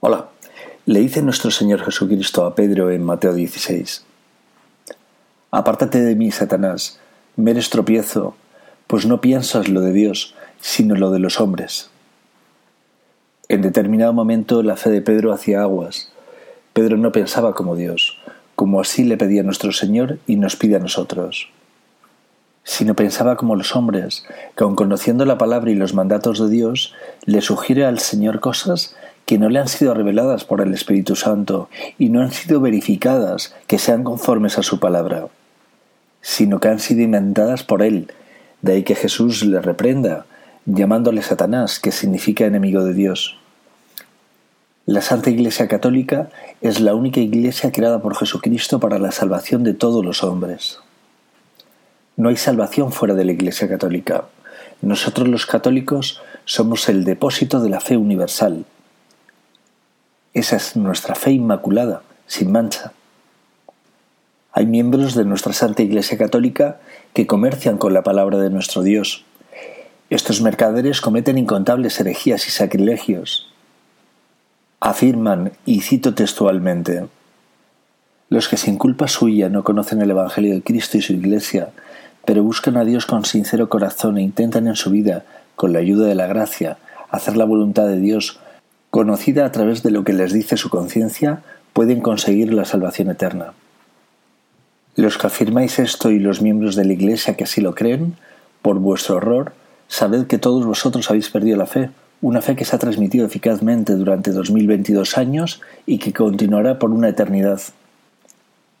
Hola, le dice nuestro Señor Jesucristo a Pedro en Mateo 16. Apártate de mí, Satanás, me eres tropiezo, pues no piensas lo de Dios, sino lo de los hombres. En determinado momento la fe de Pedro hacía aguas. Pedro no pensaba como Dios, como así le pedía nuestro Señor y nos pide a nosotros sino pensaba como los hombres, que aun conociendo la palabra y los mandatos de Dios, le sugiere al Señor cosas que no le han sido reveladas por el Espíritu Santo y no han sido verificadas que sean conformes a su palabra, sino que han sido inventadas por él, de ahí que Jesús le reprenda, llamándole Satanás, que significa enemigo de Dios. La Santa Iglesia Católica es la única iglesia creada por Jesucristo para la salvación de todos los hombres. No hay salvación fuera de la Iglesia Católica. Nosotros los católicos somos el depósito de la fe universal. Esa es nuestra fe inmaculada, sin mancha. Hay miembros de nuestra Santa Iglesia Católica que comercian con la palabra de nuestro Dios. Estos mercaderes cometen incontables herejías y sacrilegios. Afirman, y cito textualmente, los que sin culpa suya no conocen el Evangelio de Cristo y su Iglesia, pero buscan a Dios con sincero corazón e intentan en su vida, con la ayuda de la gracia, hacer la voluntad de Dios, conocida a través de lo que les dice su conciencia, pueden conseguir la salvación eterna. Los que afirmáis esto y los miembros de la Iglesia que así lo creen, por vuestro horror, sabed que todos vosotros habéis perdido la fe, una fe que se ha transmitido eficazmente durante 2022 años y que continuará por una eternidad.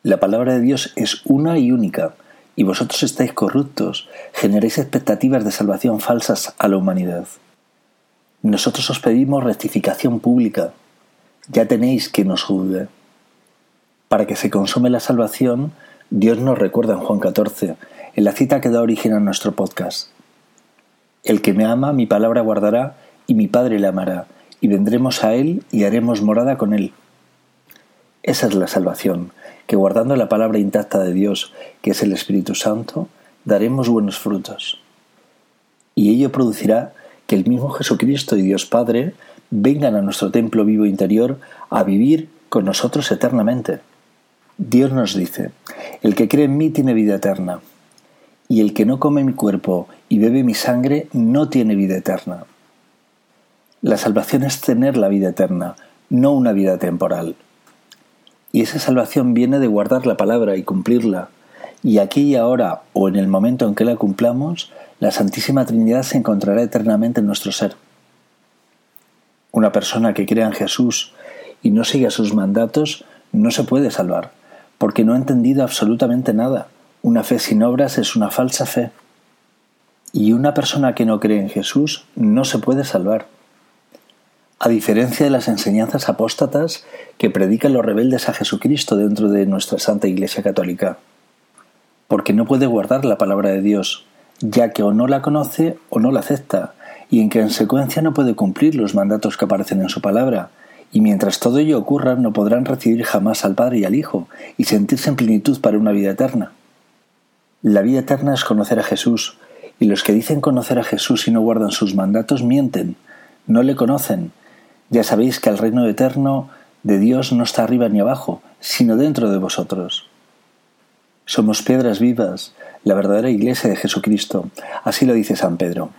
La palabra de Dios es una y única, y vosotros estáis corruptos, generáis expectativas de salvación falsas a la humanidad. Nosotros os pedimos rectificación pública. Ya tenéis que nos juzgue. Para que se consume la salvación, Dios nos recuerda en Juan 14, en la cita que da origen a nuestro podcast. El que me ama, mi palabra guardará, y mi Padre le amará, y vendremos a Él y haremos morada con Él. Esa es la salvación, que guardando la palabra intacta de Dios, que es el Espíritu Santo, daremos buenos frutos. Y ello producirá que el mismo Jesucristo y Dios Padre vengan a nuestro templo vivo interior a vivir con nosotros eternamente. Dios nos dice, el que cree en mí tiene vida eterna, y el que no come mi cuerpo y bebe mi sangre no tiene vida eterna. La salvación es tener la vida eterna, no una vida temporal. Y esa salvación viene de guardar la palabra y cumplirla. Y aquí y ahora, o en el momento en que la cumplamos, la Santísima Trinidad se encontrará eternamente en nuestro ser. Una persona que crea en Jesús y no sigue sus mandatos no se puede salvar, porque no ha entendido absolutamente nada. Una fe sin obras es una falsa fe. Y una persona que no cree en Jesús no se puede salvar a diferencia de las enseñanzas apóstatas que predican los rebeldes a Jesucristo dentro de nuestra Santa Iglesia Católica, porque no puede guardar la palabra de Dios, ya que o no la conoce o no la acepta, y en consecuencia no puede cumplir los mandatos que aparecen en su palabra, y mientras todo ello ocurra no podrán recibir jamás al Padre y al Hijo, y sentirse en plenitud para una vida eterna. La vida eterna es conocer a Jesús, y los que dicen conocer a Jesús y no guardan sus mandatos mienten, no le conocen, ya sabéis que el reino eterno de Dios no está arriba ni abajo, sino dentro de vosotros. Somos piedras vivas, la verdadera iglesia de Jesucristo, así lo dice San Pedro.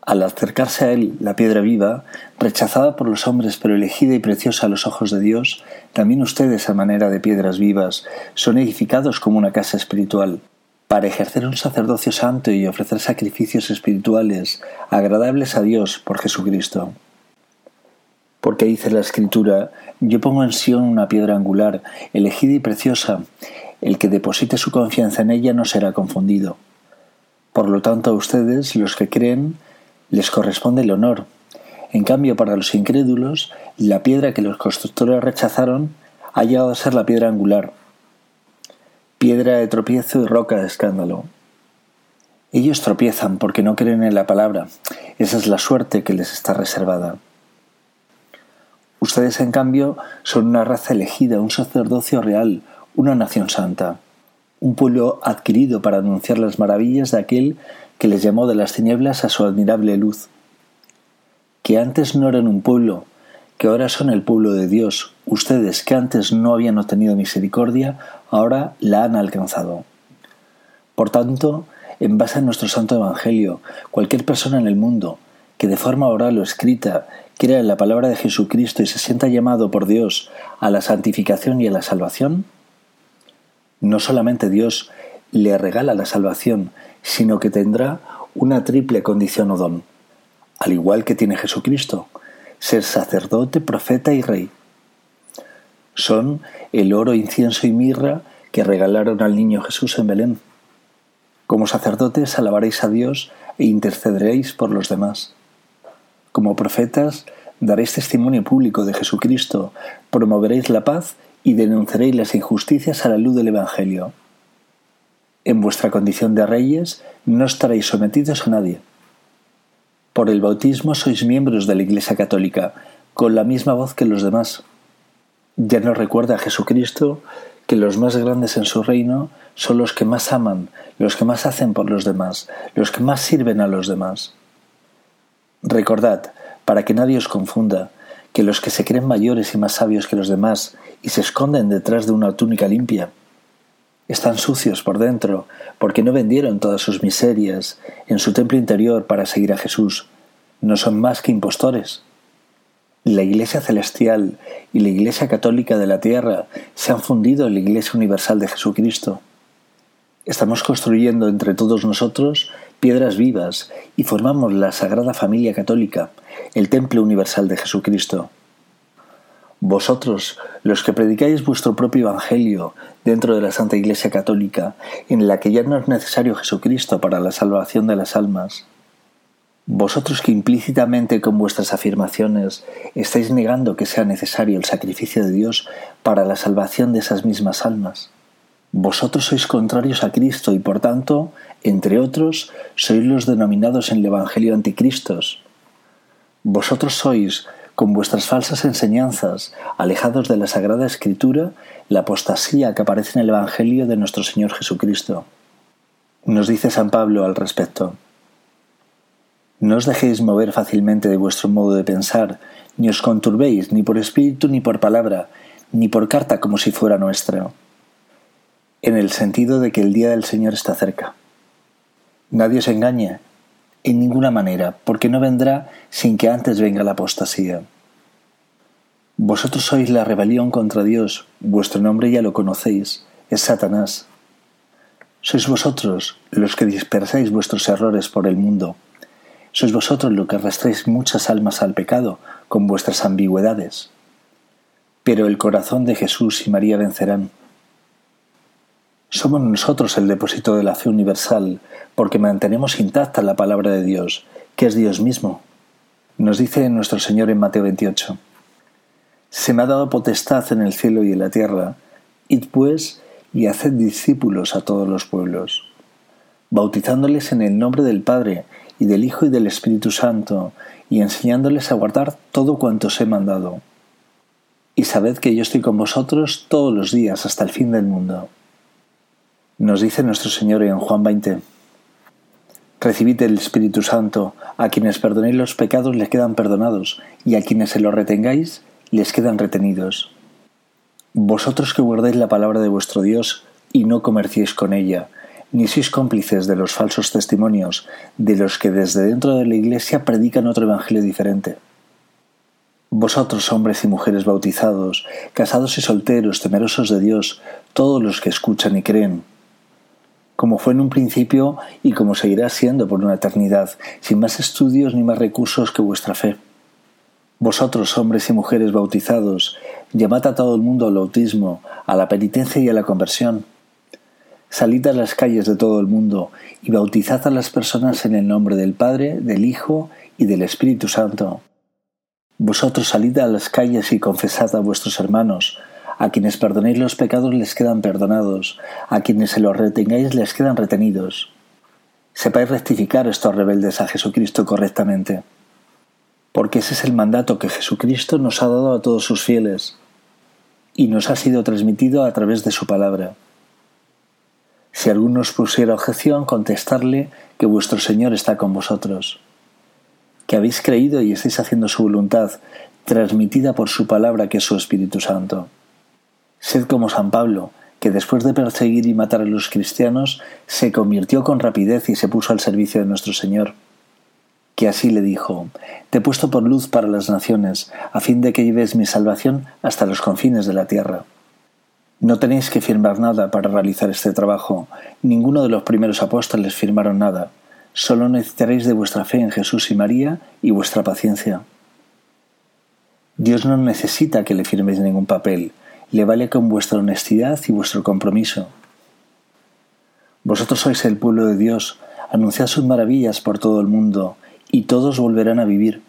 Al acercarse a él, la piedra viva, rechazada por los hombres pero elegida y preciosa a los ojos de Dios, también ustedes a manera de piedras vivas son edificados como una casa espiritual, para ejercer un sacerdocio santo y ofrecer sacrificios espirituales agradables a Dios por Jesucristo. Porque dice la Escritura, yo pongo en Sión una piedra angular, elegida y preciosa, el que deposite su confianza en ella no será confundido. Por lo tanto, a ustedes, los que creen, les corresponde el honor. En cambio, para los incrédulos, la piedra que los constructores rechazaron ha llegado a ser la piedra angular, piedra de tropiezo y roca de escándalo. Ellos tropiezan porque no creen en la palabra. Esa es la suerte que les está reservada. Ustedes, en cambio, son una raza elegida, un sacerdocio real, una nación santa, un pueblo adquirido para anunciar las maravillas de aquel que les llamó de las tinieblas a su admirable luz, que antes no eran un pueblo, que ahora son el pueblo de Dios, ustedes que antes no habían obtenido misericordia, ahora la han alcanzado. Por tanto, en base a nuestro santo Evangelio, cualquier persona en el mundo que de forma oral o escrita crea en la palabra de Jesucristo y se sienta llamado por Dios a la santificación y a la salvación, no solamente Dios le regala la salvación, sino que tendrá una triple condición o don, al igual que tiene Jesucristo, ser sacerdote, profeta y rey. Son el oro, incienso y mirra que regalaron al niño Jesús en Belén. Como sacerdotes alabaréis a Dios e intercederéis por los demás. Como profetas daréis testimonio público de Jesucristo, promoveréis la paz y denunciaréis las injusticias a la luz del Evangelio. En vuestra condición de reyes no estaréis sometidos a nadie. Por el bautismo sois miembros de la Iglesia Católica, con la misma voz que los demás. Ya nos recuerda Jesucristo que los más grandes en su reino son los que más aman, los que más hacen por los demás, los que más sirven a los demás. Recordad, para que nadie os confunda, que los que se creen mayores y más sabios que los demás y se esconden detrás de una túnica limpia, están sucios por dentro, porque no vendieron todas sus miserias en su templo interior para seguir a Jesús. No son más que impostores. La Iglesia celestial y la Iglesia católica de la tierra se han fundido en la Iglesia universal de Jesucristo. Estamos construyendo entre todos nosotros piedras vivas y formamos la Sagrada Familia Católica, el Templo Universal de Jesucristo. Vosotros, los que predicáis vuestro propio Evangelio dentro de la Santa Iglesia Católica, en la que ya no es necesario Jesucristo para la salvación de las almas, vosotros que implícitamente con vuestras afirmaciones estáis negando que sea necesario el sacrificio de Dios para la salvación de esas mismas almas, vosotros sois contrarios a Cristo y por tanto, entre otros, sois los denominados en el Evangelio anticristos. Vosotros sois con vuestras falsas enseñanzas, alejados de la Sagrada Escritura, la apostasía que aparece en el Evangelio de nuestro Señor Jesucristo. Nos dice San Pablo al respecto. No os dejéis mover fácilmente de vuestro modo de pensar, ni os conturbéis ni por espíritu ni por palabra, ni por carta como si fuera nuestra, en el sentido de que el día del Señor está cerca. Nadie os engañe, en ninguna manera, porque no vendrá sin que antes venga la apostasía. Vosotros sois la rebelión contra Dios, vuestro nombre ya lo conocéis, es Satanás. Sois vosotros los que dispersáis vuestros errores por el mundo. Sois vosotros los que arrastráis muchas almas al pecado con vuestras ambigüedades. Pero el corazón de Jesús y María vencerán. Somos nosotros el depósito de la fe universal, porque mantenemos intacta la palabra de Dios, que es Dios mismo. Nos dice nuestro Señor en Mateo 28. Se me ha dado potestad en el cielo y en la tierra. Id pues y haced discípulos a todos los pueblos, bautizándoles en el nombre del Padre y del Hijo y del Espíritu Santo, y enseñándoles a guardar todo cuanto os he mandado. Y sabed que yo estoy con vosotros todos los días hasta el fin del mundo. Nos dice nuestro Señor en Juan 20. Recibid el Espíritu Santo, a quienes perdonéis los pecados les quedan perdonados, y a quienes se los retengáis les quedan retenidos. Vosotros que guardáis la palabra de vuestro Dios y no comerciéis con ella, ni sois cómplices de los falsos testimonios, de los que desde dentro de la Iglesia predican otro evangelio diferente. Vosotros, hombres y mujeres bautizados, casados y solteros, temerosos de Dios, todos los que escuchan y creen, como fue en un principio y como seguirá siendo por una eternidad, sin más estudios ni más recursos que vuestra fe. Vosotros, hombres y mujeres bautizados, llamad a todo el mundo al bautismo, a la penitencia y a la conversión. Salid a las calles de todo el mundo y bautizad a las personas en el nombre del Padre, del Hijo y del Espíritu Santo. Vosotros salid a las calles y confesad a vuestros hermanos, a quienes perdonéis los pecados les quedan perdonados, a quienes se los retengáis les quedan retenidos. Sepáis rectificar estos rebeldes a Jesucristo correctamente, porque ese es el mandato que Jesucristo nos ha dado a todos sus fieles y nos ha sido transmitido a través de su palabra. Si alguno os pusiera objeción, contestarle que vuestro Señor está con vosotros, que habéis creído y estáis haciendo su voluntad, transmitida por su palabra que es su Espíritu Santo. Sed como San Pablo, que después de perseguir y matar a los cristianos, se convirtió con rapidez y se puso al servicio de nuestro Señor. Que así le dijo, Te he puesto por luz para las naciones, a fin de que lleves mi salvación hasta los confines de la tierra. No tenéis que firmar nada para realizar este trabajo. Ninguno de los primeros apóstoles firmaron nada. Solo necesitaréis de vuestra fe en Jesús y María y vuestra paciencia. Dios no necesita que le firméis ningún papel, le vale con vuestra honestidad y vuestro compromiso. Vosotros sois el pueblo de Dios, anunciad sus maravillas por todo el mundo, y todos volverán a vivir,